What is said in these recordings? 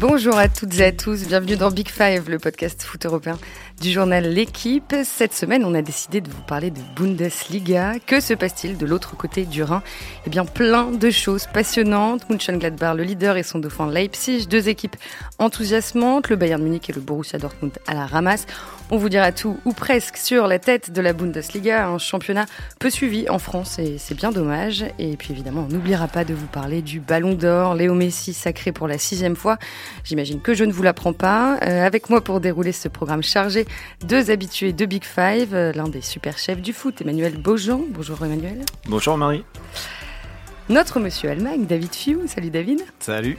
Bonjour à toutes et à tous, bienvenue dans Big Five, le podcast foot européen du journal L'équipe. Cette semaine, on a décidé de vous parler de Bundesliga. Que se passe-t-il de l'autre côté du Rhin? Eh bien, plein de choses passionnantes. Mönchengladbach, le leader, et son dauphin Leipzig, deux équipes enthousiasmantes, le Bayern Munich et le Borussia Dortmund à la ramasse. On vous dira tout, ou presque, sur la tête de la Bundesliga, un championnat peu suivi en France, et c'est bien dommage. Et puis évidemment, on n'oubliera pas de vous parler du Ballon d'Or, Léo Messi sacré pour la sixième fois. J'imagine que je ne vous l'apprends pas. Euh, avec moi pour dérouler ce programme chargé, deux habitués de Big Five, euh, l'un des super chefs du foot, Emmanuel Beaujean. Bonjour Emmanuel. Bonjour Marie. Notre monsieur Allemagne, David Fiou. Salut David. Salut.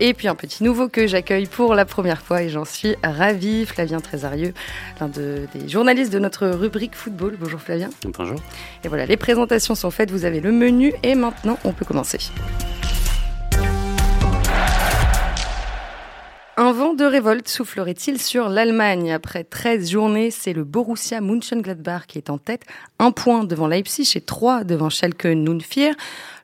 Et puis un petit nouveau que j'accueille pour la première fois et j'en suis ravie, Flavien Trésarieux, l'un des journalistes de notre rubrique football. Bonjour Flavien. Bonjour. Et voilà, les présentations sont faites, vous avez le menu et maintenant on peut commencer. Un vent de révolte soufflerait-il sur l'Allemagne Après 13 journées, c'est le Borussia Mönchengladbach qui est en tête, un point devant Leipzig et trois devant Schalke 04.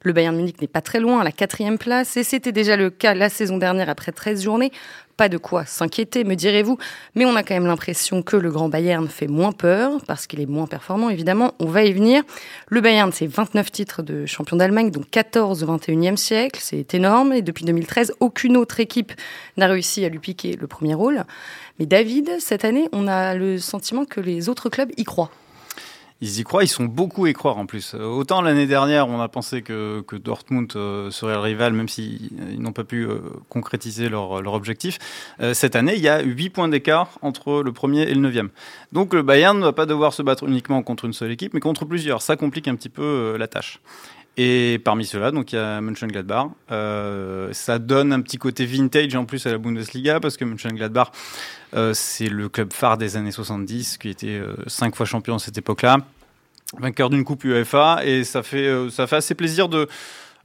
Le Bayern Munich n'est pas très loin, à la quatrième place, et c'était déjà le cas la saison dernière après 13 journées. Pas de quoi s'inquiéter, me direz-vous, mais on a quand même l'impression que le grand Bayern fait moins peur, parce qu'il est moins performant, évidemment, on va y venir. Le Bayern, c'est 29 titres de champion d'Allemagne, donc 14 au 21e siècle, c'est énorme, et depuis 2013, aucune autre équipe n'a réussi à lui piquer le premier rôle. Mais David, cette année, on a le sentiment que les autres clubs y croient ils y croient, ils sont beaucoup à y croire en plus. Euh, autant l'année dernière, on a pensé que, Dortmund euh, serait le rival, même s'ils n'ont pas pu euh, concrétiser leur, objectif. cette année, il y a 8 points d'écart entre le premier et le neuvième. Donc le Bayern ne va pas devoir se battre uniquement contre une seule équipe, mais contre plusieurs. Ça complique un petit peu la tâche. Et parmi ceux-là, donc il y a Mönchengladbach. Euh, ça donne un petit côté vintage en plus à la Bundesliga parce que Mönchengladbach, euh, c'est le club phare des années 70 qui était euh, cinq fois champion à cette époque-là, vainqueur d'une coupe UEFA et ça fait euh, ça fait assez plaisir de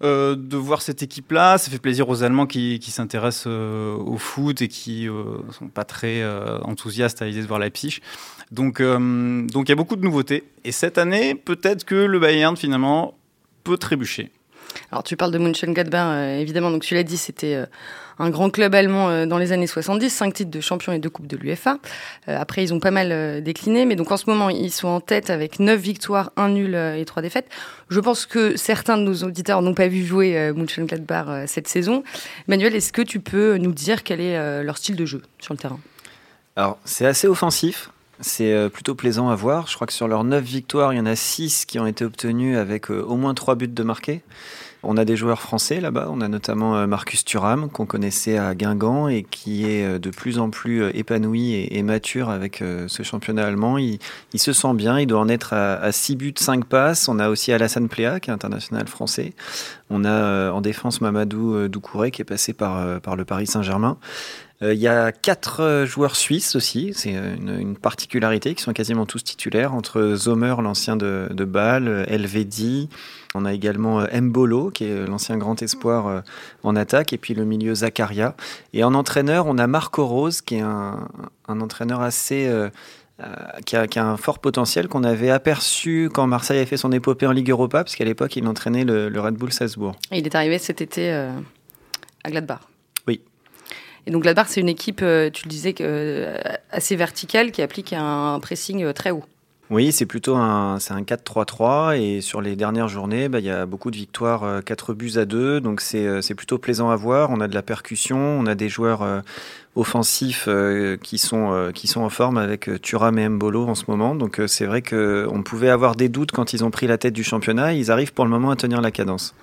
euh, de voir cette équipe-là. Ça fait plaisir aux Allemands qui, qui s'intéressent au foot et qui sont pas très enthousiastes à l'idée de voir Leipzig. Donc donc il y a beaucoup de nouveautés. Et cette année, peut-être que le Bayern finalement peut trébucher. Alors tu parles de Mönchengladbach, euh, évidemment, donc tu l'as dit, c'était euh, un grand club allemand euh, dans les années 70, cinq titres de champion et deux coupes de l'UEFA. après, ils ont pas mal décliné, mais donc en ce moment, ils sont en tête avec neuf victoires, un nul et trois défaites. Je pense que certains de nos auditeurs n'ont pas vu jouer Mönchengladbach cette saison. Manuel, est-ce que tu peux nous dire quel est leur style de jeu sur le terrain? Alors, c'est assez offensif. C'est euh, plutôt plaisant à voir. Je crois que sur leurs 9 victoires, il y en a 6 qui ont été obtenues avec euh, au moins 3 buts de marqués. On a des joueurs français là-bas. On a notamment euh, Marcus Thuram, qu'on connaissait à Guingamp et qui est de plus en plus épanoui et, mature avec ce championnat allemand. Il, se sent bien. Il doit en être à, 6 buts, 5 passes. On a aussi Alassane Pléa, qui est international français. On a en défense Mamadou Doucouré, qui est passé par, par le Paris Saint-Germain. Euh, il y a quatre euh, joueurs suisses aussi, c'est euh, une, particularité, qui sont quasiment tous titulaires, entre Zomer, l'ancien de, de Bâle, Elvedi, on a également Mbolo, qui est l'ancien grand espoir en attaque, et puis le milieu Zakaria. Et en entraîneur, on a Marco Rose, qui est un, entraîneur assez... qui, a, un fort potentiel qu'on avait aperçu quand Marseille a fait son épopée en Ligue Europa, parce qu'à l'époque, il entraînait le, le, Red Bull Salzbourg. il est arrivé cet été à Gladbach. Et donc Gladbach, c'est une équipe, euh, tu le disais, euh, assez verticale qui applique un pressing euh, très haut. Oui, c'est plutôt un, un 4-3-3 et sur les dernières journées, bah, il y a beaucoup de victoires, 4 buts à 2, donc c'est, c'est plutôt plaisant à voir. On a de la percussion, on a des joueurs offensifs qui, sont, qui sont en forme avec Thuram et Mbolo en ce moment, donc c'est vrai qu'on pouvait avoir des doutes quand ils ont pris la tête du championnat, ils arrivent pour le moment à tenir la cadence.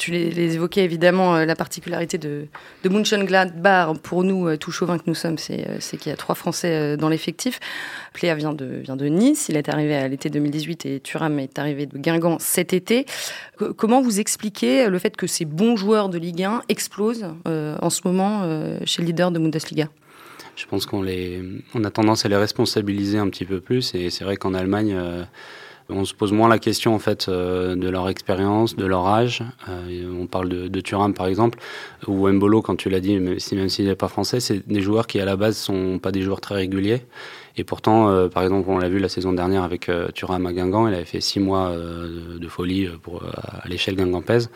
Tu les, évoquais évidemment, euh, la particularité de, de Mönchengladbach, pour nous, euh, tout chauvin que nous sommes, c'est euh, qu'il y a trois Français dans l'effectif. Pléa vient de, vient de Nice, il est arrivé à l'été 2018 et Thuram est arrivé de Guingamp cet été. comment vous expliquez le fait que ces bons joueurs de Ligue 1 explosent en ce moment chez le leader de Bundesliga? Je pense qu'on on a tendance à les responsabiliser un petit peu plus et c'est vrai qu'en Allemagne on se pose moins la question en fait euh, de leur expérience, de leur âge. Euh, on parle de, de par exemple, ou Mbolo quand tu l'as dit, même si même s'il n'est pas français, c'est des joueurs qui à la base sont pas des joueurs très réguliers. Et pourtant, par exemple, on l'a vu la saison dernière avec Thuram à Guingamp, il avait fait six mois de, folie à l'échelle guingampaise,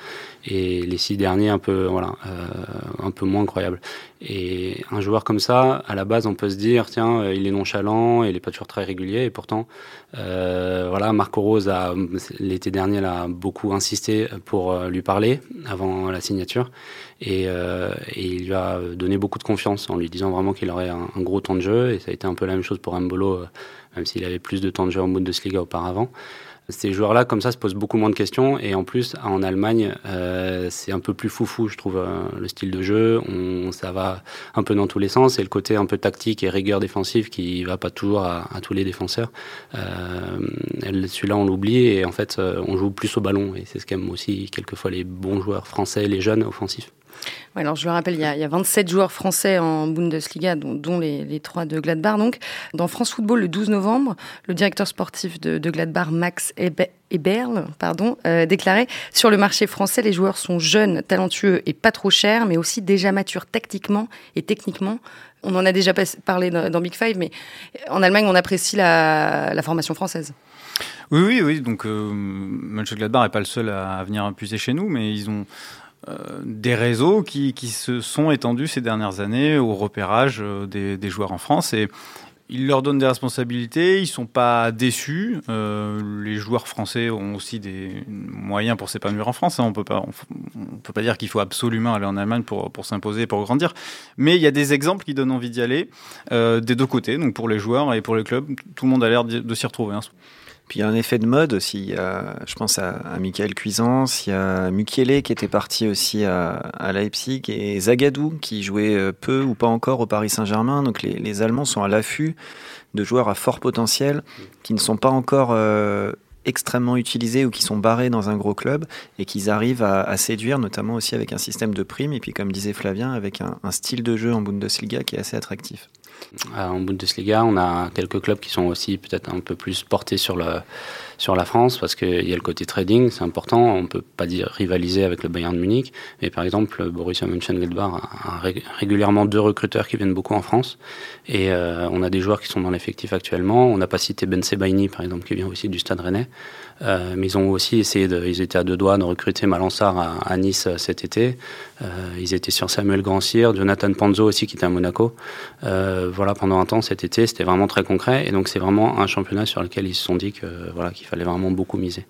et les six derniers un peu, voilà, un peu moins incroyables. Et un joueur comme ça, à la base, on peut se dire, tiens, il est nonchalant, il n'est pas toujours très régulier, et pourtant, voilà, Marco Rose a l'été dernier a beaucoup insisté pour lui parler avant la signature. Euh, et, il lui a donné beaucoup de confiance en lui disant vraiment qu'il aurait un, gros temps de jeu. Et ça a été un peu la même chose pour Mbolo, euh, même s'il avait plus de temps de jeu en Bundesliga auparavant. Ces joueurs-là, comme ça, se posent beaucoup moins de questions. Et en plus, en Allemagne, euh, c'est un peu plus foufou, je trouve, le style de jeu. On, ça va un peu dans tous les sens. Et le côté un peu tactique et rigueur défensive qui va pas toujours à, tous les défenseurs. Celui-là, on l'oublie. Et en fait, on joue plus au ballon. Et c'est ce qu'aiment aussi quelquefois les bons joueurs français, les jeunes offensifs alors je le rappelle, il y, a, 27 joueurs français en Bundesliga, dont, les, trois de Gladbach. Donc, dans France Football, le 12 novembre, le directeur sportif de, Gladbach, Max Eberl, pardon, euh, déclarait Sur le marché français, les joueurs sont jeunes, talentueux et pas trop chers, mais aussi déjà matures tactiquement et techniquement. On en a déjà parlé dans, Big Five, mais en Allemagne, on apprécie la, formation française. Oui, oui, oui. Donc, euh, Mönchengladbach n'est pas le seul à venir puiser chez nous, mais ils ont des réseaux qui, se sont étendus ces dernières années au repérage euh, des, joueurs en France et ils leur donnent des responsabilités, ils sont pas déçus. Euh, les joueurs français ont aussi des moyens pour s'épanouir en France. Hein. On on, peut pas dire qu'il faut absolument aller en Allemagne pour, pour s'imposer, pour grandir. Mais il y a des exemples qui donnent envie d'y aller des deux côtés, donc pour les joueurs et pour les clubs. Tout le monde a l'air de s'y retrouver. Hein. Puis il y a un effet de mode aussi. A, je pense à, Michael Cuisance, il y a Mukiele qui était parti aussi à, Leipzig et Zagadou qui jouait euh, peu ou pas encore au Paris Saint-Germain. Donc les, les, Allemands sont à l'affût de joueurs à fort potentiel qui ne sont pas encore euh, extrêmement utilisés ou qui sont barrés dans un gros club et qu'ils arrivent à, séduire, notamment aussi avec un système de primes et puis comme disait Flavien, avec un, un style de jeu en Bundesliga qui est assez attractif. Euh, en Bundesliga, on a quelques clubs qui sont aussi peut-être un peu plus portés sur, le, sur la France parce qu'il y a le côté trading, c'est important. On ne peut pas dire rivaliser avec le Bayern de Munich, mais par exemple, Borussia Mönchengladbach a, régulièrement deux recruteurs qui viennent beaucoup en France et euh, on a des joueurs qui sont dans l'effectif actuellement. On n'a pas cité Ben Sebaini, par exemple, qui vient aussi du Stade Rennais. Euh, mais ils ont aussi essayé, ils étaient à deux doigts de recruter Malansar à, Nice euh, cet été. Euh, ils étaient sur Samuel Grandcir, Jonathan Panzo aussi qui était à Monaco. voilà, pendant un temps cet été, c'était vraiment très concret. Et donc c'est vraiment un championnat sur lequel ils se sont dit que voilà qu'il fallait vraiment beaucoup miser.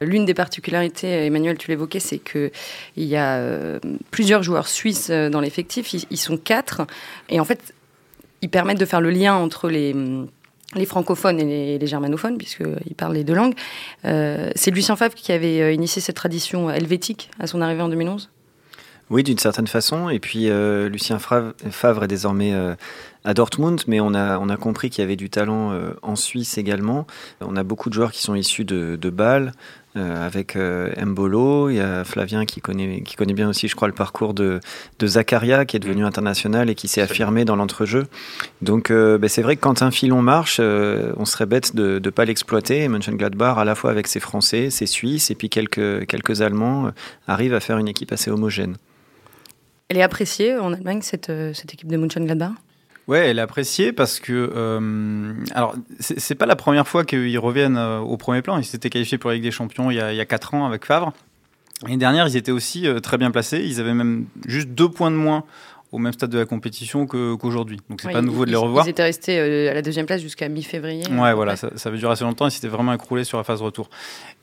L'une des particularités, Emmanuel, tu l'évoquais, c'est qu'il y a plusieurs joueurs suisses dans l'effectif. ils, sont quatre. Et en fait, ils permettent de faire le lien entre les les francophones et les, germanophones, puisqu'ils parlent les deux langues. Euh, c'est Lucien Favre qui avait euh, initié cette tradition helvétique à son arrivée en 2011 Oui, d'une certaine façon. Et puis, euh, Lucien Favre est désormais à Dortmund, mais on a, on a compris qu'il y avait du talent en Suisse également. On a beaucoup de joueurs qui sont issus de, de Bâle, euh, avec euh, Mbolo. Il y a Flavien qui connaît, qui connaît bien aussi, je crois, le parcours de, de Zakaria, qui est devenu mm. international et qui s'est affirmé dans l'entrejeu. Donc, euh, ben, c'est vrai que quand un filon marche, on serait bête de ne pas l'exploiter. Mönchengladbach, à la fois avec ses Français, ses Suisses et puis quelques, quelques Allemands, arrive à faire une équipe assez homogène. Elle est appréciée en Allemagne, cette, cette équipe de Mönchengladbach? Ouais, elle est appréciée parce que euh, alors c'est pas la première fois qu'ils reviennent euh, au premier plan. Ils s'étaient qualifiés pour la Ligue des Champions il y a, il y a 4 ans avec Favre. L'année dernière, ils étaient aussi euh, très bien placés. Ils avaient même juste deux points de moins au même stade de la compétition qu'aujourd'hui. Donc c'est pas nouveau de les revoir. Ils étaient restés euh, à la deuxième place jusqu'à mi-février. Ouais, voilà, ça, ça, veut durer assez longtemps. Ils s'étaient vraiment écroulés sur la phase retour.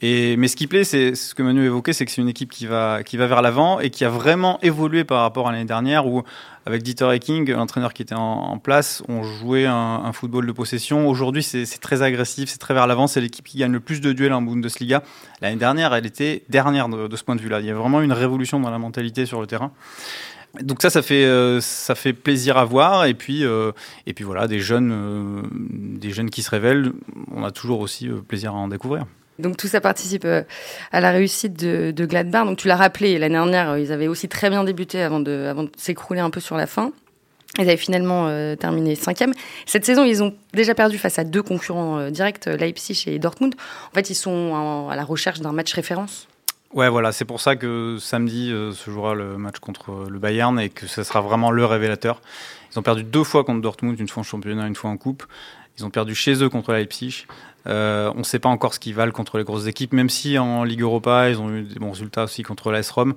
Et mais ce qui plaît, c'est ce que Manu évoquait, c'est que c'est une équipe qui va qui va vers l'avant et qui a vraiment évolué par rapport à l'année dernière où avec Dieter Hecking, l'entraîneur qui était en, place, on jouait un, football de possession. Aujourd'hui, c'est très agressif, c'est très vers l'avant. C'est l'équipe qui gagne le plus de duels en Bundesliga. L'année dernière, elle était dernière de, de ce point de vue-là. Il y a vraiment une révolution dans la mentalité sur le terrain. Donc ça, ça fait, euh, ça fait plaisir à voir. Et puis, euh, et puis voilà, des jeunes, euh, des jeunes qui se révèlent, on a toujours aussi plaisir à en découvrir. Donc tout ça participe à la réussite de, Gladbach. Donc tu l'as rappelé, l'année dernière, ils avaient aussi très bien débuté avant de, s'écrouler un peu sur la fin. Ils avaient finalement terminé cinquième. Cette saison, ils ont déjà perdu face à deux concurrents directs, Leipzig et Dortmund. En fait, ils sont à la recherche d'un match référence Ouais, voilà, c'est pour ça que samedi se jouera le match contre le Bayern et que ce sera vraiment le révélateur. Ils ont perdu deux fois contre Dortmund, une fois en championnat, une fois en coupe. Ils ont perdu chez eux contre Leipzig. Euh, on ne sait pas encore ce qu'ils valent contre les grosses équipes, même si en Ligue Europa, ils ont eu des bons résultats aussi contre l'AS Rome.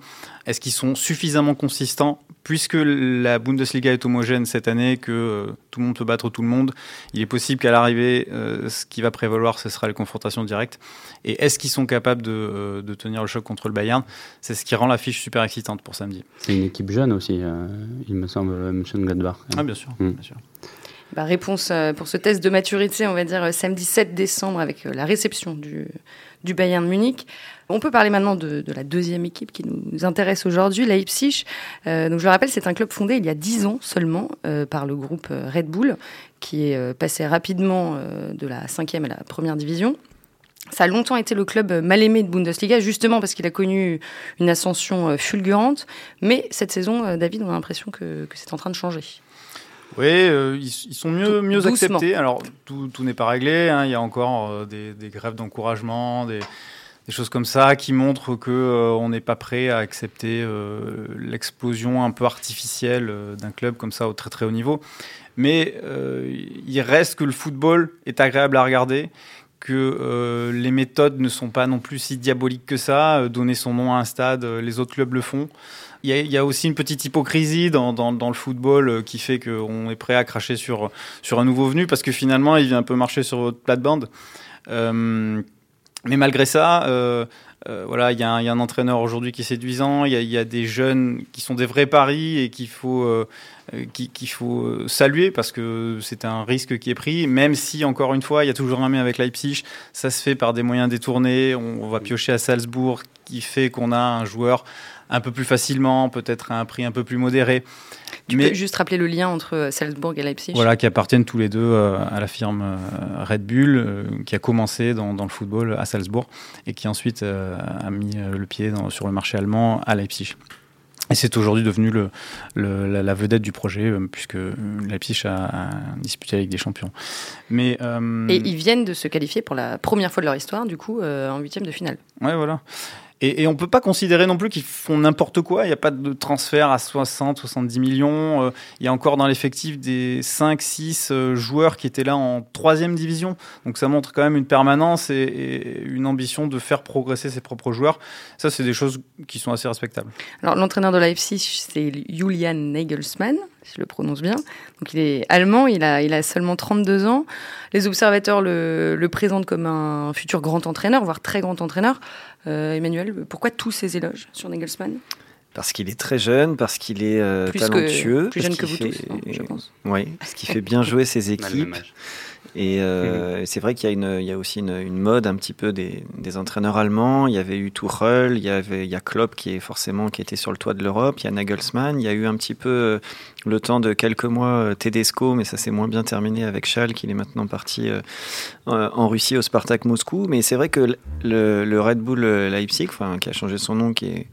Est-ce qu'ils sont suffisamment consistants? Puisque la Bundesliga est homogène cette année, que euh, tout le monde peut battre tout le monde, il est possible qu'à l'arrivée, euh, ce qui va prévaloir, ce sera les confrontations directes. Et est-ce qu'ils sont capables de, tenir le choc contre le Bayern? C'est ce qui rend l'affiche super excitante pour samedi. C'est une équipe jeune aussi, il me semble, Mönchengladbach. Ah, bien sûr. Mm. Bien sûr. Bah, réponse euh, pour ce test de maturité, on va dire euh, samedi 7 décembre avec euh, la réception du, Bayern Munich. On peut parler maintenant de, la deuxième équipe qui nous intéresse aujourd'hui, Leipzig. donc je le rappelle, c'est un club fondé il y a 10 ans seulement par le groupe Red Bull, qui est passé rapidement de la cinquième à la première division. Ça a longtemps été le club mal aimé de Bundesliga, justement parce qu'il a connu une ascension fulgurante. Mais cette saison, David, on a l'impression que c'est en train de changer. Oui, euh, ils, sont mieux, mieux acceptés. Alors, tout, tout n'est pas réglé. Hein. Il y a encore euh, des, des, grèves d'encouragement, des, des, choses comme ça qui montrent qu'on euh, on n'est pas prêt à accepter l'explosion un peu artificielle d'un club comme ça au très très haut niveau. Mais il reste que le football est agréable à regarder, que les méthodes ne sont pas non plus si diaboliques que ça. donner son nom à un stade, les autres clubs le font il y, a aussi une petite hypocrisie dans, dans, le football euh, qui fait qu'on est prêt à cracher sur, sur un nouveau venu parce que finalement, il vient un peu marcher sur votre plate-bande. Euh, mais malgré ça, euh, voilà, il y, y, a un entraîneur aujourd'hui qui est séduisant. Il y, y, a des jeunes qui sont des vrais paris et qu'il faut qu'il faut saluer parce que c'est un risque qui est pris. Même si encore une fois, il y a toujours un mais avec Leipzig, ça se fait par des moyens détournés. On, on va piocher à Salzbourg, qui fait qu'on a un joueur un peu plus facilement, peut-être à un prix un peu plus modéré. Tu Mais, peux juste rappeler le lien entre euh, Salzbourg et Leipzig? Voilà, qui appartiennent tous les deux euh, à la firme euh, Red Bull, qui a commencé dans, le football à Salzbourg et qui ensuite a mis le pied sur le marché allemand à Leipzig. Et c'est aujourd'hui devenu le, la, vedette du projet, puisque Leipzig a, disputé avec des champions. Mais, Et ils viennent de se qualifier pour la première fois de leur histoire, du coup, en huitième de finale. Ouais, voilà. Et, on ne peut pas considérer non plus qu'ils font n'importe quoi. Il n'y a pas de transfert à 60, 70 millions. Euh, il y a encore dans l'effectif des 5, 6 euh, joueurs qui étaient là en troisième division. Donc ça montre quand même une permanence et, une ambition de faire progresser ses propres joueurs. Ça, c'est des choses qui sont assez respectables. Alors l'entraîneur de Leipzig, c'est Julian Nagelsmann si je le prononce bien. Donc il est allemand, il a, il a seulement 32 ans. Les observateurs le présentent comme un futur grand entraîneur, voire très grand entraîneur. Euh, Emmanuel, pourquoi tous ces éloges sur Nagelsmann? Parce qu'il est très jeune, parce qu'il est euh, talentueux. plus jeune que vous tous, hein, je pense. Oui, parce qu'il fait bien jouer ses équipes. Et euh, mhm. c'est vrai qu'il y, a une, il y a aussi une, une, mode un petit peu des, des, entraîneurs allemands. Il y avait eu Tuchel, il y avait il y a Klopp qui est forcément qui était sur le toit de l'Europe. Il y a Nagelsmann. Il y a eu un petit peu euh, le temps de quelques mois euh, Tedesco, mais ça s'est moins bien terminé avec Schall, qui est maintenant parti en Russie au Spartak Moscou. Mais c'est vrai que le, le Red Bull Leipzig, enfin qui a changé son nom, qui est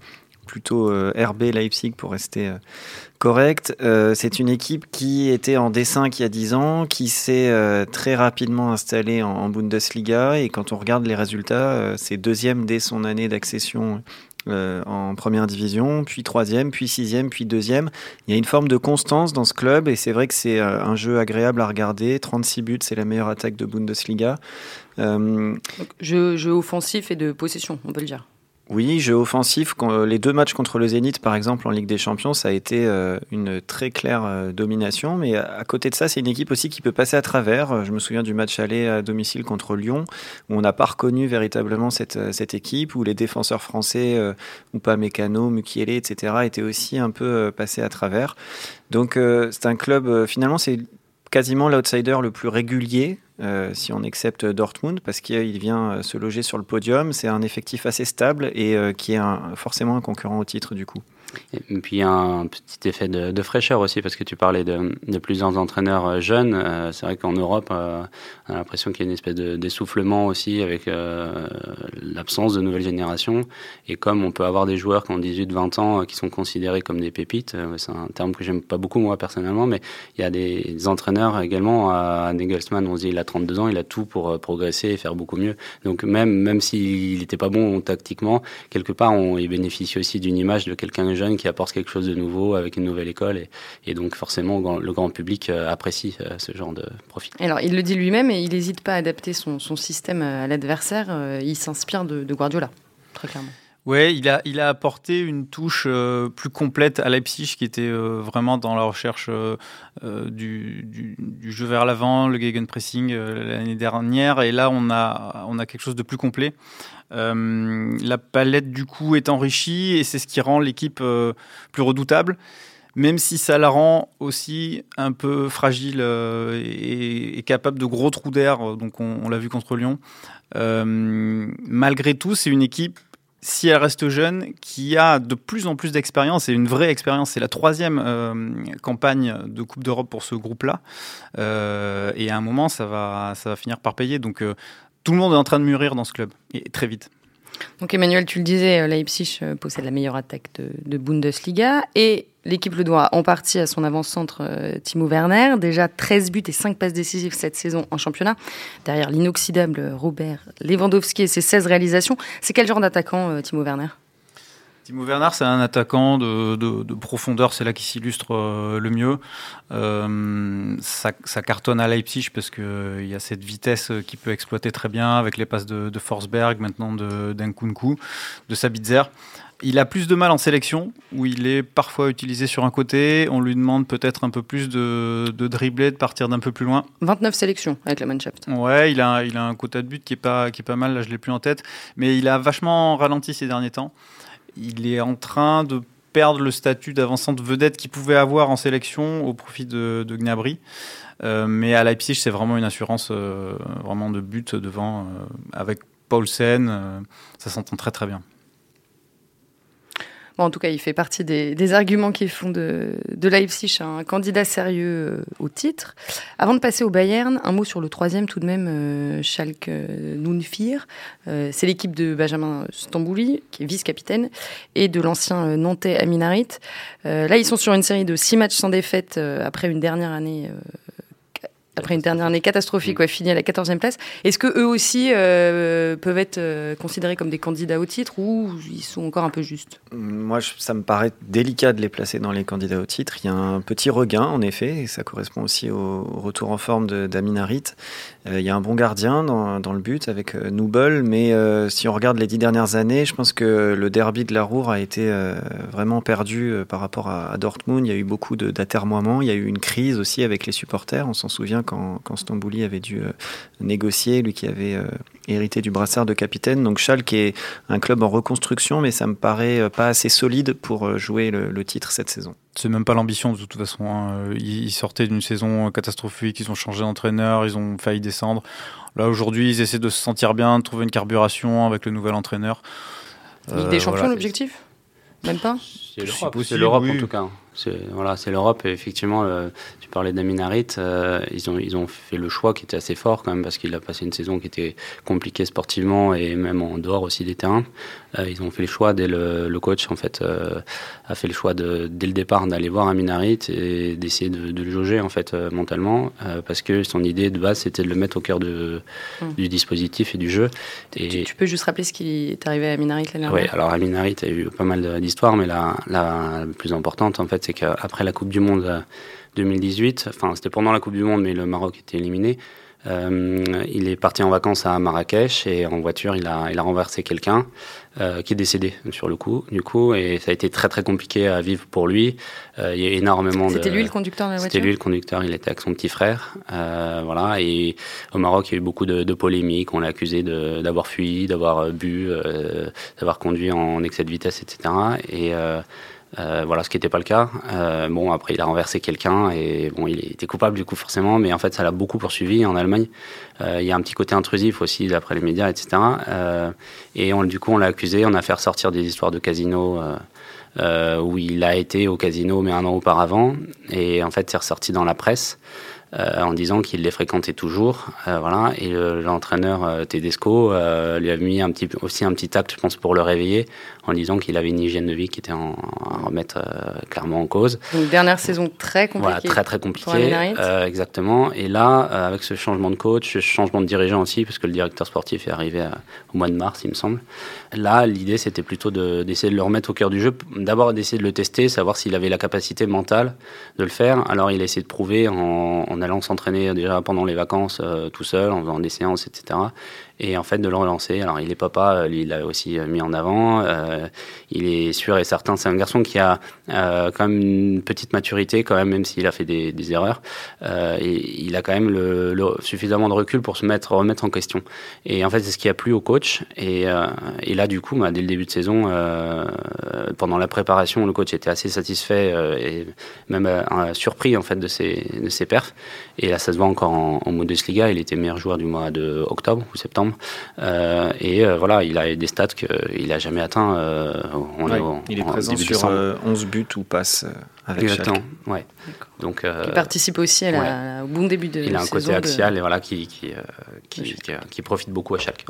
plutôt RB Leipzig pour rester Correct. Euh, c'est une équipe qui était en D5 il y a 10 ans, qui s'est euh, très rapidement installée en, Bundesliga. Et quand on regarde les résultats, euh, c'est deuxième dès son année d'accession en première division, puis troisième, puis sixième, puis deuxième. Il y a une forme de constance dans ce club et c'est vrai que c'est un jeu agréable à regarder. 36 buts, c'est la meilleure attaque de Bundesliga. jeu, jeu offensif et de possession, on peut le dire. Oui, jeu offensif. Les deux matchs contre le Zénith, par exemple, en Ligue des Champions, ça a été euh, une très claire euh, domination. Mais à côté de ça, c'est une équipe aussi qui peut passer à travers. Je me souviens du match aller à domicile contre Lyon, où on n'a pas reconnu véritablement cette, euh, cette équipe, où les défenseurs français, ou pas Mécano, Mukiele, etc., étaient aussi un peu passés à travers. Donc c'est un club, finalement, c'est quasiment l'outsider le plus régulier euh, si on accepte Dortmund, parce qu'il vient euh, se loger sur le podium. C'est un effectif assez stable et euh, qui est forcément un concurrent au titre du coup. Et puis il y a un petit effet de, fraîcheur aussi, parce que tu parlais de, plusieurs entraîneurs euh, jeunes. Euh, c'est vrai qu'en Europe, euh, on a l'impression qu'il y a une espèce d'essoufflement aussi avec l'absence de nouvelles générations. Et comme on peut avoir des joueurs qui ont 18-20 ans qui sont considérés comme des pépites, c'est un terme que j'aime pas beaucoup moi personnellement, mais il y a des entraîneurs également à Nagelsmann, on se dit il a 32 ans, il a tout pour progresser et faire beaucoup mieux. Donc même même s'il n'était pas bon tactiquement, quelque part, il bénéficie aussi d'une image de quelqu'un de jeune qui apporte quelque chose de nouveau avec une nouvelle école. Et, et donc forcément, le grand public apprécie ce genre de profil. Alors il le dit lui-même et il n'hésite pas à adapter son, son système à l'adversaire. Il s'inspire de, de Guardiola, très clairement. Ouais, il a, il a apporté une touche euh, plus complète à Leipzig qui était euh, vraiment dans la recherche euh, du, du, jeu vers l'avant, le gegenpressing l'année dernière. Et là, on a, quelque chose de plus complet. la palette du coup est enrichie et c'est ce qui rend l'équipe plus redoutable. Même si ça la rend aussi un peu fragile et, capable de gros trous d'air, donc on, on l'a vu contre Lyon. malgré tout, c'est une équipe si elle reste jeune, qui a de plus en plus d'expérience et une vraie expérience. C'est la troisième euh, campagne de Coupe d'Europe pour ce groupe-là. Euh, et à un moment, ça va, ça va finir par payer. Donc euh, tout le monde est en train de mûrir dans ce club, et très vite. Donc Emmanuel, tu le disais, Leipzig possède la meilleure attaque de, de Bundesliga et L'équipe le doit en partie à son avant-centre euh, Timo Werner. Déjà 13 buts et 5 passes décisives cette saison en championnat. Derrière l'inoxydable Robert Lewandowski et ses 16 réalisations. C'est quel genre d'attaquant, euh, Timo Werner? Timo Werner, c'est un attaquant de, profondeur, c'est là qui s'illustre euh, le mieux. ça, cartonne à Leipzig parce qu'il y a cette vitesse qui peut exploiter très bien avec les passes de, Forsberg, maintenant d'Enkunku, de Sabitzer. Il a plus de mal en sélection, où il est parfois utilisé sur un côté. On lui demande peut-être un peu plus de, de dribbler, de partir d'un peu plus loin. 29 sélections avec la Mannschaft. Ouais, il a, il a un quota de but qui est pas, qui est pas mal, là je l'ai plus en tête. Mais il a vachement ralenti ces derniers temps. Il est en train de perdre le statut d'avancante vedette qu'il pouvait avoir en sélection au profit de, de Gnabry. Euh, mais à Leipzig, c'est vraiment une assurance euh, vraiment de but devant. Euh, avec Paulsen, ça s'entend très très bien en tout cas, il fait partie des, arguments qui font de, de Leipzig un candidat sérieux euh, au titre. Avant de passer au Bayern, un mot sur le troisième tout de même, euh, Schalke euh, Nunfir. c'est l'équipe de Benjamin Stambouli, qui est vice-capitaine, et de l'ancien Nantais Aminarit. là, ils sont sur une série de six matchs sans défaite après une dernière année après une dernière année catastrophique, quoi, fini à la 14e place. Est-ce que eux aussi euh, peuvent être euh, considérés comme des candidats au titre ou ils sont encore un peu justes? Moi, ça me paraît délicat de les placer dans les candidats au titre. Il y a un petit regain, en effet, et ça correspond aussi au, retour en forme d'Amin Harit. Euh, il y a un bon gardien dans, dans le but avec Noubel, mais si on regarde les dix dernières années, je pense que le derby de la Roure a été vraiment perdu par rapport à, à, Dortmund. Il y a eu beaucoup d'atermoiements, il y a eu une crise aussi avec les supporters, on s'en souvient quand, quand Stambouli avait dû euh, négocier, lui qui avait euh, hérité du brassard de capitaine. Donc Schalke est un club en reconstruction, mais ça me paraît euh, pas assez solide pour jouer le, titre cette saison. C'est même pas l'ambition de toute façon. Hein. Ils sortaient d'une saison catastrophique, ils ont changé d'entraîneur, ils ont failli descendre. Là aujourd'hui, ils essaient de se sentir bien, de trouver une carburation avec le nouvel entraîneur. Ligue des champions, l'objectif? Même pas? C'est l'Europe en tout cas. C'est voilà, c'est l'Europe. Et effectivement, tu parlais d'Aminarit, euh, ils, ont, ils ont fait le choix qui était assez fort quand même parce qu'il a passé une saison qui était compliquée sportivement et même en dehors aussi des terrains. Euh, ils ont fait le choix dès le, le coach en fait euh, a fait le choix de, dès le départ d'aller voir Aminarit et d'essayer de, de, le jauger en fait mentalement parce que son idée de base c'était de le mettre au cœur de, mm. du dispositif et du jeu. Et tu, peux juste rappeler ce qui est arrivé à Aminarit l'année dernière? Oui, alors Aminarit a eu pas mal d'histoires, mais la, la, la plus importante en fait c'est qu'après la Coupe du Monde 2018. Enfin, c'était pendant la Coupe du Monde, mais le Maroc était éliminé. Euh, il est parti en vacances à Marrakech et en voiture, il a, il a renversé quelqu'un euh, qui est décédé sur le coup, du coup, et ça a été très très compliqué à vivre pour lui. Euh, il y a énormément C'était lui le conducteur de la voiture C'était lui le conducteur, il était avec son petit frère. voilà, et au Maroc, il y a eu beaucoup de, de polémiques. On l'a accusé d'avoir fui, d'avoir bu, d'avoir conduit en excès de vitesse, etc. Et euh, voilà, ce qui n'était pas le cas. Euh, bon, après, il a renversé quelqu'un et bon, il était coupable du coup forcément, mais en fait, ça l'a beaucoup poursuivi en Allemagne. Euh, il y a un petit côté intrusif aussi d'après les médias, etc. Euh, et on, du coup, on l'a accusé, on a fait ressortir des histoires de casino où il a été au casino mais un an auparavant, et en fait, c'est ressorti dans la presse. En disant qu'il les fréquentait toujours. voilà. Et l'entraîneur Tedesco lui a mis un petit, aussi un petit acte, je pense, pour le réveiller, en disant qu'il avait une hygiène de vie qui était en, à remettre clairement en cause. Donc dernière saison très compliquée. Voilà, très très compliquée. exactement. Et là, avec ce changement de coach, ce changement de dirigeant aussi, parce que le directeur sportif est arrivé au mois de mars, il me semble. Là, l'idée, c'était plutôt d'essayer de, le remettre au cœur du jeu. D'abord, d'essayer de le tester, savoir s'il avait la capacité mentale de le faire. Alors, il a essayé de prouver en, allant s'entraîner déjà pendant les vacances euh, tout seul, en faisant des séances, etc et en fait de le relancer. Alors il est papa, lui il l'a aussi mis en avant. Euh, il est sûr et certain, c'est un garçon qui a euh, quand même une petite maturité quand même, même s'il a fait des, erreurs. Euh, et il a quand même suffisamment de recul pour se mettre remettre en question. Et en fait c'est ce qui a plu au coach. Et, euh, et là du coup, bah, dès le début de saison, euh, pendant la préparation, le coach était assez satisfait et même surpris en fait de ses de ses perfs. Et là ça se voit encore en, en Bundesliga. Il était meilleur joueur du mois de ou septembre. Euh, et euh, voilà, il a des stats qu'il n'a jamais atteints. Euh, il est présent sur 11 buts ou passes avec Exactement, ouais. Donc, il participe aussi à au bon début de Il a un côté axial et voilà, qui, qui, qui, qui, profite beaucoup à chaque.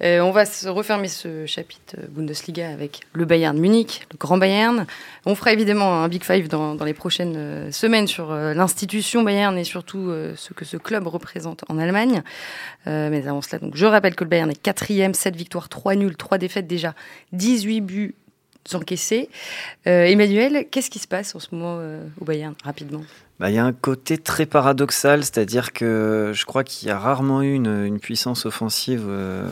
on va se refermer ce chapitre Bundesliga avec le Bayern Munich, le grand Bayern. On fera évidemment un Big Five dans, dans les prochaines semaines sur l'institution Bayern et surtout ce que ce club représente en Allemagne. mais avant cela, donc, je rappelle que le Bayern est quatrième, 7 victoires, 3 nuls, 3 défaites déjà, 18 buts encaissés. Euh, Emmanuel, qu'est-ce qui se passe en ce moment euh, au Bayern, rapidement? Bah, il y a un côté très paradoxal, c'est-à-dire que je crois qu'il y a rarement eu une, puissance offensive euh,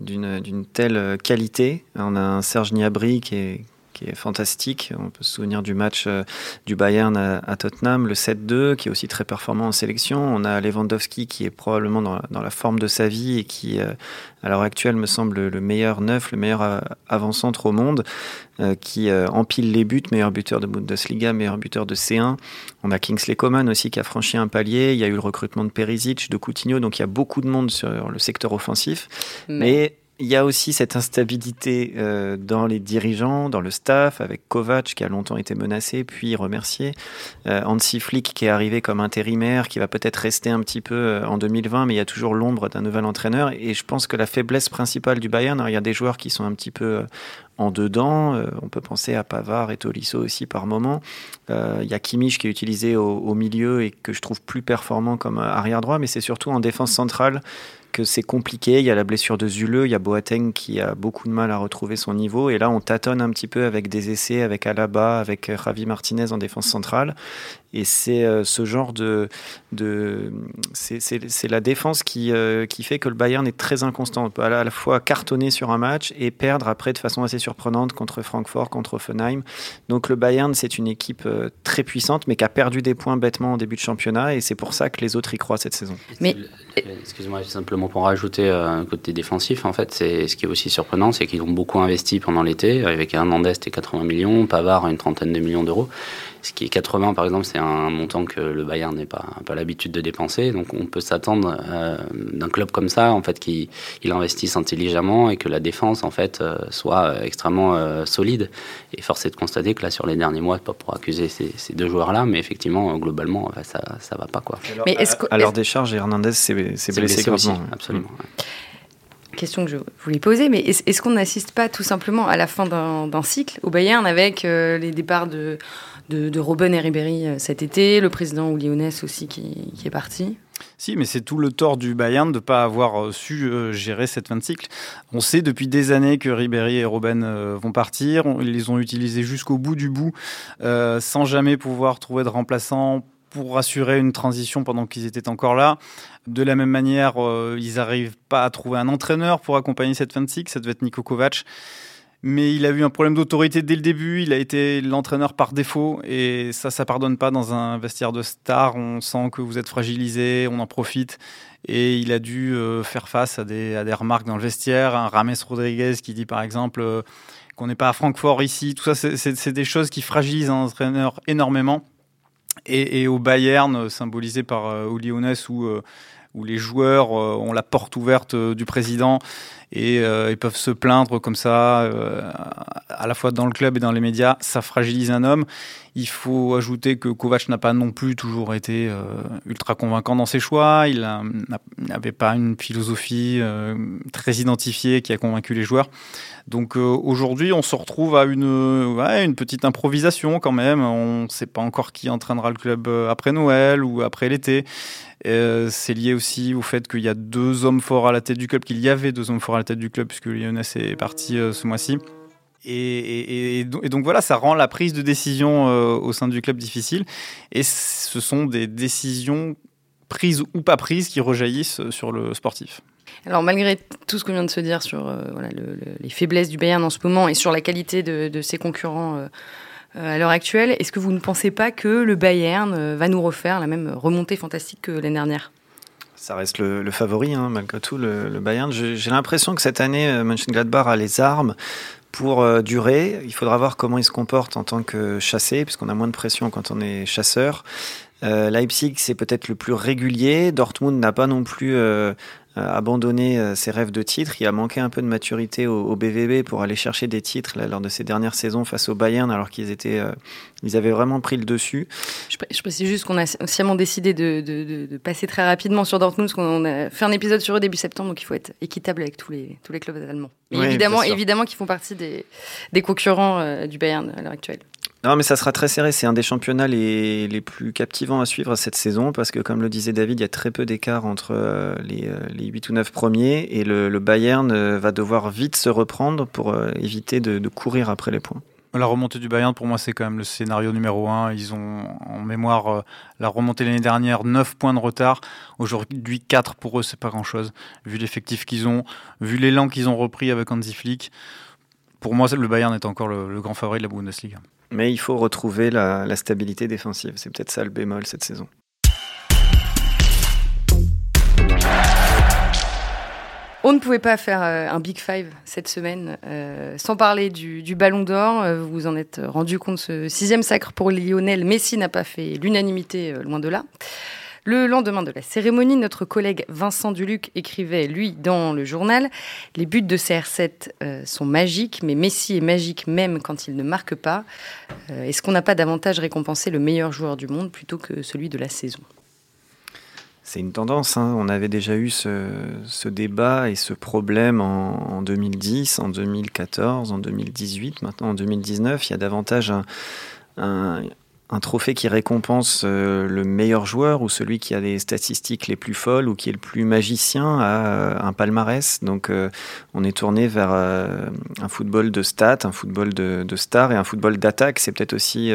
d'une telle qualité. On a un Serge Gnabry qui est, qui est fantastique. On peut se souvenir du match euh, du Bayern à, Tottenham, le 7-2, qui est aussi très performant en sélection. On a Lewandowski qui est probablement dans la, forme de sa vie et qui, euh, à l'heure actuelle, me semble le meilleur neuf, le meilleur euh, avant-centre au monde, qui empile les buts, meilleur buteur de Bundesliga, meilleur buteur de C1. On a Kingsley Coman aussi qui a franchi un palier. Il y a eu le recrutement de Perisic, de Coutinho, donc il y a beaucoup de monde sur le secteur offensif. Mais il y a aussi cette instabilité euh, dans les dirigeants, dans le staff, avec Kovac qui a longtemps été menacé, puis remercié. Euh, Hansi Flick qui est arrivé comme intérimaire, qui va peut-être rester un petit peu euh, en 2020, mais il y a toujours l'ombre d'un nouvel entraîneur. Et je pense que la faiblesse principale du Bayern, il y a des joueurs qui sont un petit peu en dedans. on peut penser à Pavard et Tolisso aussi par moment. il y a Kimmich qui est utilisé au, milieu et que je trouve plus performant comme arrière droit, mais c'est surtout en défense centrale que c'est compliqué. Il y a la blessure de Zule, il y a Boateng qui a beaucoup de mal à retrouver son niveau. Et là, on tâtonne un petit peu avec des essais, avec Alaba, avec Javi Martinez en défense centrale. Et c'est euh, ce genre de. de c'est la défense qui, euh, qui fait que le Bayern est très inconstant. On peut à la fois cartonner sur un match et perdre après de façon assez surprenante contre Francfort, contre Offenheim. Donc le Bayern, c'est une équipe euh, très puissante, mais qui a perdu des points bêtement en début de championnat. Et c'est pour ça que les autres y croient cette saison. Mais excuse-moi, simplement pour rajouter un côté défensif, en fait, c'est ce qui est aussi surprenant, c'est qu'ils ont beaucoup investi pendant l'été, avec Hernandez et 80 millions, Pavard une trentaine de millions d'euros. Ce qui est 80, par exemple, c'est un montant que le Bayern n'est pas, pas l'habitude de dépenser. Donc on peut s'attendre euh, d'un club comme ça, en fait, qui il investisse intelligemment et que la défense, en fait, euh, soit extrêmement euh, solide. Et force est de constater que là, sur les derniers mois, pas pour accuser ces, ces deux joueurs-là, mais effectivement, globalement, ça, ça va pas, quoi. Alors, mais est-ce que, alors Hernandez s'est blessé, blessé gravement. Absolument. Question que je voulais poser, mais est-ce qu'on n'assiste pas tout simplement à la fin d'un cycle au Bayern avec les départs de de, Robben et Ribéry euh, cet été, le président Lyonès aussi qui, est parti? Si, mais c'est tout le tort du Bayern de ne pas avoir euh, su euh, gérer cette fin de cycle. On sait depuis des années que Ribéry et Robben vont partir. Ils les ont utilisés jusqu'au bout du bout, sans jamais pouvoir trouver de remplaçant pour assurer une transition pendant qu'ils étaient encore là. De la même manière, ils n'arrivent pas à trouver un entraîneur pour accompagner cette fin de cycle. Ça devait être Niko Kovac mais il a eu un problème d'autorité dès le début. Il a été l'entraîneur par défaut et ça, ça pardonne pas dans un vestiaire de star. On sent que vous êtes fragilisé, on en profite. Et il a dû euh, faire face à des, à des remarques dans le vestiaire. Un Rames Rodriguez qui dit par exemple euh, qu'on n'est pas à Francfort ici. Tout ça, c'est des choses qui fragilisent un entraîneur énormément. Et, au Bayern, symbolisé par euh, Hoeneß, où où les joueurs ont la porte ouverte du président et ils peuvent se plaindre comme ça, à la fois dans le club et dans les médias, ça fragilise un homme. Il faut ajouter que Kovac n'a pas non plus toujours été ultra convaincant dans ses choix. Il n'avait pas une philosophie très identifiée qui a convaincu les joueurs. Donc aujourd'hui, on se retrouve à une, petite improvisation quand même. On ne sait pas encore qui entraînera le club après Noël ou après l'été. Euh, c'est lié aussi au fait qu'il y a deux hommes forts à la tête du club, qu'il y avait deux hommes forts à la tête du club, puisque Lionel est parti euh, ce mois-ci. Et, donc voilà, ça rend la prise de décision euh, au sein du club difficile. Et ce sont des décisions prises ou pas prises qui rejaillissent sur le sportif. Alors malgré tout ce qu'on vient de se dire sur les faiblesses du Bayern en ce moment et sur la qualité de, ses concurrents euh, à l'heure actuelle. Est-ce que vous ne pensez pas que le Bayern euh, va nous refaire la même remontée fantastique que l'année dernière? Ça reste le, favori, hein, malgré tout, le, Bayern. J'ai l'impression que cette année, euh, Mönchengladbach a les armes pour durer. Il faudra voir comment il se comporte en tant que chassé, puisqu'on a moins de pression quand on est chasseur. Leipzig, c'est peut-être le plus régulier. Dortmund n'a pas non plus euh, abandonné euh, ses rêves de titres. Il a manqué un peu de maturité au, BVB pour aller chercher des titres lors de ses dernières saisons face au Bayern, alors qu'ils étaient, euh, ils avaient vraiment pris le dessus. Je, précise juste qu'on a sciemment décidé de, passer très rapidement sur Dortmund, parce qu'on a fait un épisode sur eux début septembre, donc il faut être équitable avec tous les, tous les clubs allemands. évidemment, évidemment qu'ils font partie des, des concurrents du Bayern à l'heure actuelle. Non, mais ça sera très serré. C'est un des championnats les, les, plus captivants à suivre cette saison parce que, comme le disait David, il y a très peu d'écart entre euh, les, euh, les, 8 ou 9 premiers et le, le Bayern euh, va devoir vite se reprendre pour éviter de, courir après les points. La remontée du Bayern, pour moi, c'est quand même le scénario numéro un. Ils ont en mémoire la remontée l'année dernière, 9 points de retard. Aujourd'hui, 4 pour eux, c'est pas grand-chose. Vu l'effectif qu'ils ont, vu l'élan qu'ils ont repris avec Hansi Flick, pour moi, le Bayern est encore le, le grand favori de la Bundesliga. Mais il faut retrouver la, stabilité défensive. C'est peut-être ça le bémol cette saison. On ne pouvait pas faire euh, un Big Five cette semaine euh, sans parler du, Ballon d'Or. Euh, vous vous en êtes rendu compte, ce sixième sacre pour Lionel Messi n'a pas fait l'unanimité, loin de là. Le lendemain de la cérémonie, notre collègue Vincent Duluc écrivait, lui, dans le journal, Les buts de CR7 euh, sont magiques, mais Messi est magique même quand il ne marque pas. Euh, est-ce qu'on n'a pas davantage récompensé le meilleur joueur du monde plutôt que celui de la saison? C'est une tendance. Hein. On avait déjà eu ce, débat et ce problème en, en, 2010, en 2014, en 2018. Maintenant, en 2019, il y a davantage un, un trophée qui récompense euh, le meilleur joueur ou celui qui a les statistiques les plus folles ou qui est le plus magicien à euh, un palmarès. Donc euh, on est tourné vers un football de stats, un football de, stars et un football d'attaque. C'est peut-être aussi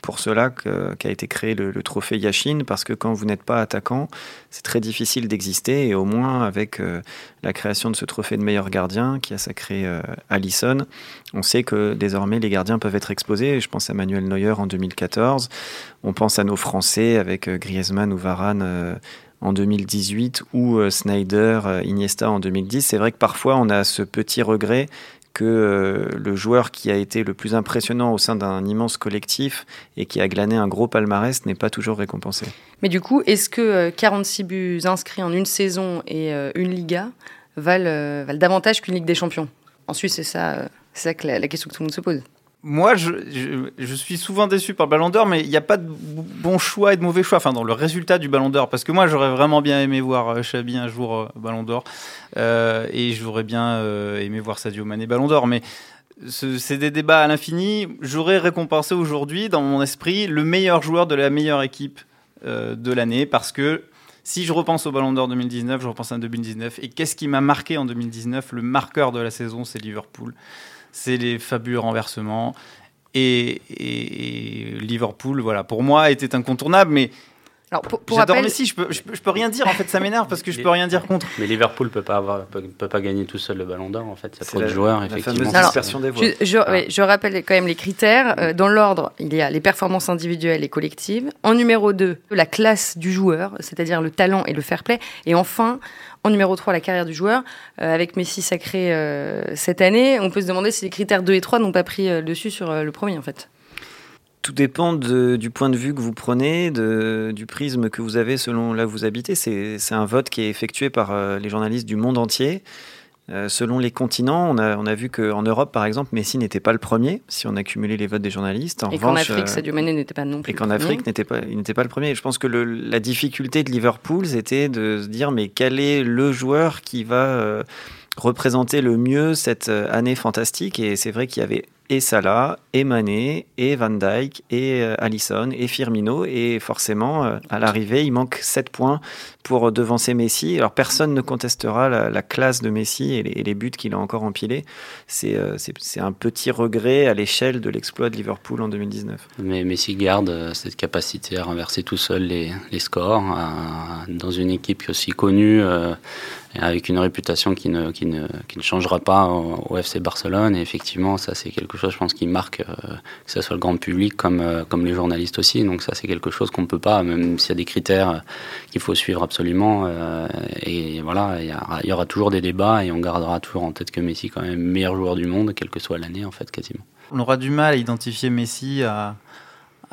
pour cela qu'a été créé le, le, trophée Yashin parce que quand vous n'êtes pas attaquant, c'est très difficile d'exister et au moins avec la création de ce trophée de meilleur gardien qui a sacré Allison, on sait que désormais les gardiens peuvent être exposés. Je pense à Manuel Neuer en 2014. On pense à nos Français avec euh, Griezmann ou Varane euh, en 2018 ou euh, Snyder, Iniesta en 2010. C'est vrai que parfois on a ce petit regret que le joueur qui a été le plus impressionnant au sein d'un immense collectif et qui a glané un gros palmarès n'est pas toujours récompensé. Mais du coup, est-ce que 46 buts inscrits en une saison et une Liga valent, davantage qu'une Ligue des Champions? En c'est ça c'est ça la, question que tout le monde se pose. Moi, je, suis souvent déçu par le Ballon d'Or, mais il n'y a pas de bon choix et de mauvais choix, enfin dans le résultat du Ballon d'Or, parce que moi j'aurais vraiment bien aimé voir Chabi euh, un jour euh, Ballon d'Or, euh, et j'aurais bien aimé voir Sadio Mané Ballon d'Or, mais c'est des débats à l'infini. J'aurais récompensé aujourd'hui, dans mon esprit, le meilleur joueur de la meilleure équipe de l'année, parce que si je repense au Ballon d'Or 2019, je repense à 2019. Et qu'est-ce qui m'a marqué en 2019 Le marqueur de la saison, c'est Liverpool. C'est les fabuleux renversements. Et, Liverpool, voilà, pour moi, était incontournable. Mais alors pour, J'adore Messi, je peux, je peux, rien dire en fait, ça m'énerve parce que je peux rien dire contre. Mais Liverpool peut pas avoir, peut, pas gagner tout seul le Ballon d'Or en fait. Il y a trop de joueurs effectivement. des voix. Je, ah. je, rappelle quand même les critères. Euh, dans l'ordre, il y a les performances individuelles et collectives. En numéro 2, la classe du joueur, c'est-à-dire le talent et le fair play. Et enfin, en numéro 3, la carrière du joueur. Euh, avec Messi sacré euh, cette année, on peut se demander si les critères 2 et 3 n'ont pas pris le dessus sur le premier en fait. Tout dépend du point de vue que vous prenez, de, du prisme que vous avez selon là où vous habitez. C'est un vote qui est effectué par euh, les journalistes du monde entier. Euh, selon les continents, on a, on a vu qu'en Europe, par exemple, Messi n'était pas le premier, si on accumulait les votes des journalistes. En et qu'en Afrique, euh, Sadio Mané n'était pas non plus. Et qu'en Afrique, n'était pas, il n'était pas le premier. je pense que le, la difficulté de Liverpool, c'était de se dire, mais quel est le joueur qui va représenter le mieux cette année fantastique Et c'est vrai qu'il y avait et Salah, et Mané, et Van Dijk, et euh, Allison, et Firmino. Et forcément, euh, à l'arrivée, il manque 7 points pour devancer Messi. Alors personne ne contestera la, classe de Messi et les, buts qu'il a encore empilés. Euh, c'est un petit regret à l'échelle de l'exploit de Liverpool en 2019. Mais Messi garde cette capacité à renverser tout seul les, scores dans une équipe aussi connue avec une réputation qui ne, qui ne, qui ne changera pas au, FC Barcelone. Et effectivement, ça, c'est quelque chose, je pense, qui marque, euh, que ce soit le grand public comme, euh, comme les journalistes aussi. Donc, ça, c'est quelque chose qu'on ne peut pas, même s'il y a des critères qu'il faut suivre absolument. Euh, et voilà, il y, aura toujours des débats et on gardera toujours en tête que Messi, quand même, meilleur joueur du monde, quelle que soit l'année, en fait, quasiment. On aura du mal à identifier Messi à.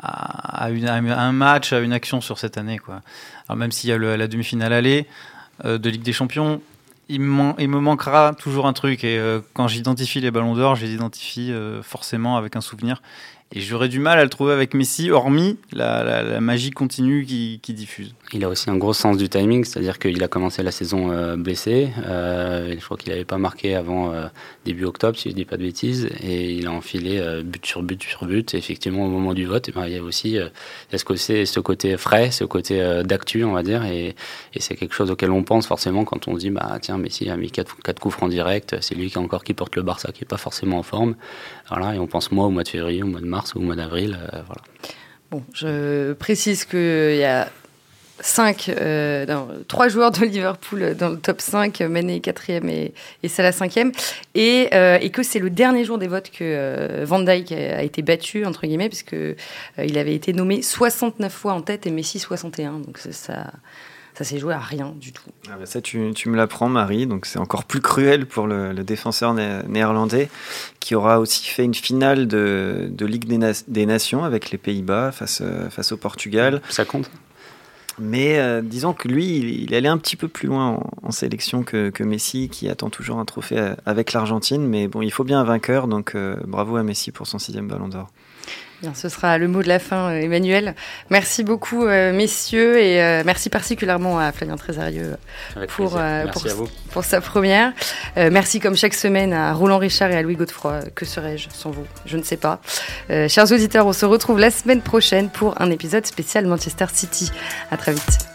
À, un match, à une action sur cette année. Quoi. Alors même s'il y a la demi-finale aller, euh, de Ligue des Champions, il, il, me manquera toujours un truc. Et euh, quand j'identifie les ballons d'or, je les identifie euh, forcément avec un souvenir. Et j'aurais du mal à le trouver avec Messi, hormis la, magie continue qui, diffuse. Il a aussi un gros sens du timing, c'est-à-dire qu'il a commencé la saison euh, blessé. Euh, je crois qu'il n'avait pas marqué avant euh, début octobre, si je ne dis pas de bêtises. Et il a enfilé but sur but sur but. Et effectivement, au moment du vote, eh ben, il y a aussi ce, côté, ce côté frais, ce côté d'actu, on va dire. Et, c'est quelque chose auquel on pense forcément quand on dit bah, tiens, Messi a mis 4, quatre coups francs directs. C'est lui qui encore qui porte le Barça, qui n'est pas forcément en forme. Voilà, et on pense moi au mois de février, au mois de mars ou au mois d'avril. Euh, voilà. Bon, je précise qu'il y a cinq, euh, trois joueurs de Liverpool dans le top 5, Mané 4e et, et Salah 5e, et, euh, et que c'est le dernier jour des votes que Van Dijk a, été battu, entre guillemets, puisque il avait été nommé 69 fois en tête et Messi 61. Donc ça, ça s'est joué à rien du tout. Ah bah ça, tu, tu me l'apprends, Marie. Donc c'est encore plus cruel pour le, défenseur néerlandais qui aura aussi fait une finale de, de Ligue des, des, Nations avec les Pays-Bas face, euh, face au Portugal. Ça compte mais euh, disons que lui, il, il, allait un petit peu plus loin en, sélection que, que, Messi, qui attend toujours un trophée euh, avec l'Argentine. Mais bon, il faut bien un vainqueur, donc bravo à Messi pour son sixième ballon d'or ce sera le mot de la fin, euh, Emmanuel. Merci beaucoup, euh, messieurs, et euh, merci particulièrement à Flavien Trésarieux pour, pour, sa première. merci, comme chaque semaine, à Roland Richard et à Louis Godefroy. Que serais-je sans vous? Je ne sais pas. chers auditeurs, on se retrouve la semaine prochaine pour un épisode spécial Manchester City. À très vite.